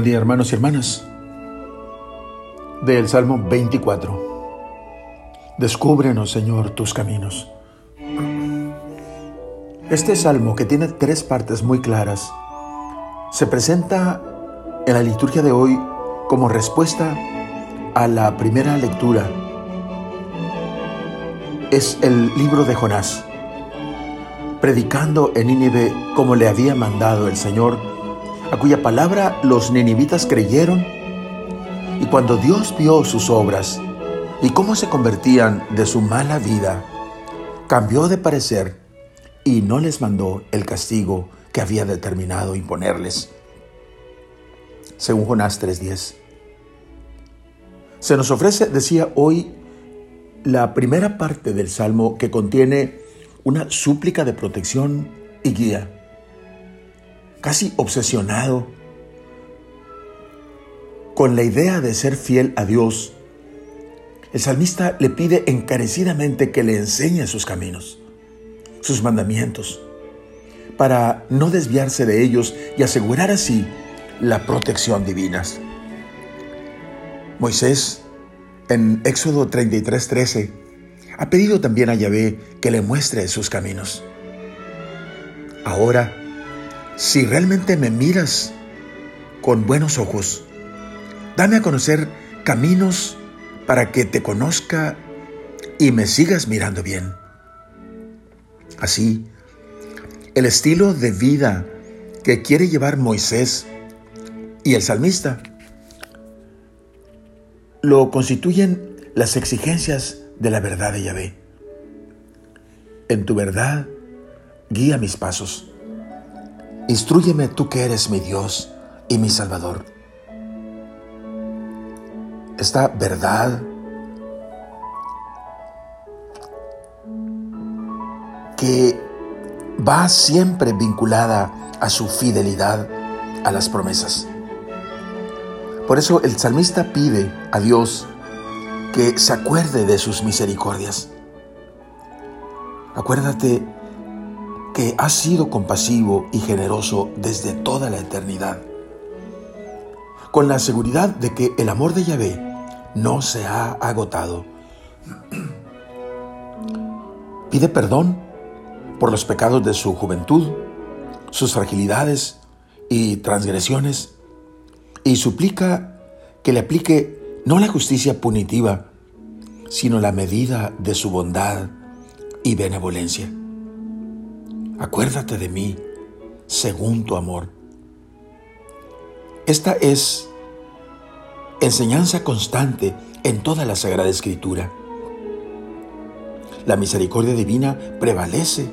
Buen día hermanos y hermanas. Del Salmo 24. Descúbrenos, Señor, tus caminos. Este salmo, que tiene tres partes muy claras, se presenta en la liturgia de hoy como respuesta a la primera lectura. Es el libro de Jonás, predicando en Nínive como le había mandado el Señor a cuya palabra los ninivitas creyeron, y cuando Dios vio sus obras y cómo se convertían de su mala vida, cambió de parecer y no les mandó el castigo que había determinado imponerles. Según Jonás 3:10. Se nos ofrece, decía hoy, la primera parte del Salmo que contiene una súplica de protección y guía casi obsesionado con la idea de ser fiel a Dios, el salmista le pide encarecidamente que le enseñe sus caminos, sus mandamientos, para no desviarse de ellos y asegurar así la protección divina. Moisés, en Éxodo 33:13, ha pedido también a Yahvé que le muestre sus caminos. Ahora, si realmente me miras con buenos ojos, dame a conocer caminos para que te conozca y me sigas mirando bien. Así, el estilo de vida que quiere llevar Moisés y el salmista lo constituyen las exigencias de la verdad de Yahvé. En tu verdad, guía mis pasos Instrúyeme tú que eres mi Dios y mi Salvador. Esta verdad que va siempre vinculada a su fidelidad a las promesas. Por eso el salmista pide a Dios que se acuerde de sus misericordias. Acuérdate que has sido compasivo y generoso desde toda la eternidad, con la seguridad de que el amor de Yahvé no se ha agotado. Pide perdón por los pecados de su juventud, sus fragilidades y transgresiones, y suplica que le aplique no la justicia punitiva, sino la medida de su bondad y benevolencia acuérdate de mí según tu amor. Esta es enseñanza constante en toda la Sagrada Escritura. La misericordia divina prevalece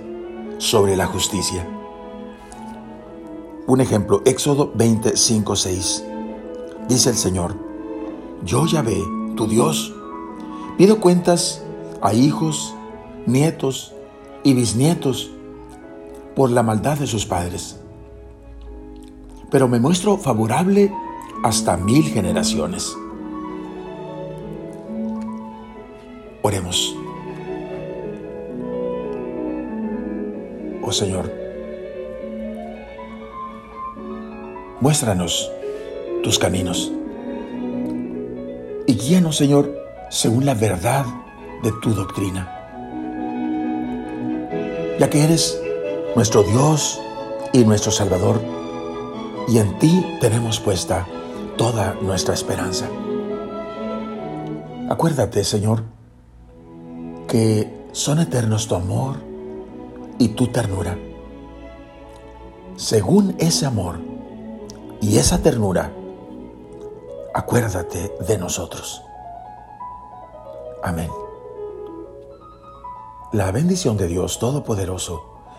sobre la justicia. Un ejemplo, Éxodo 25, 6. Dice el Señor, yo Yahvé, tu Dios, pido cuentas a hijos, nietos y bisnietos por la maldad de sus padres. Pero me muestro favorable hasta mil generaciones. Oremos. Oh Señor, muéstranos tus caminos y guíanos, Señor, según la verdad de tu doctrina. Ya que eres nuestro Dios y nuestro Salvador, y en ti tenemos puesta toda nuestra esperanza. Acuérdate, Señor, que son eternos tu amor y tu ternura. Según ese amor y esa ternura, acuérdate de nosotros. Amén. La bendición de Dios Todopoderoso,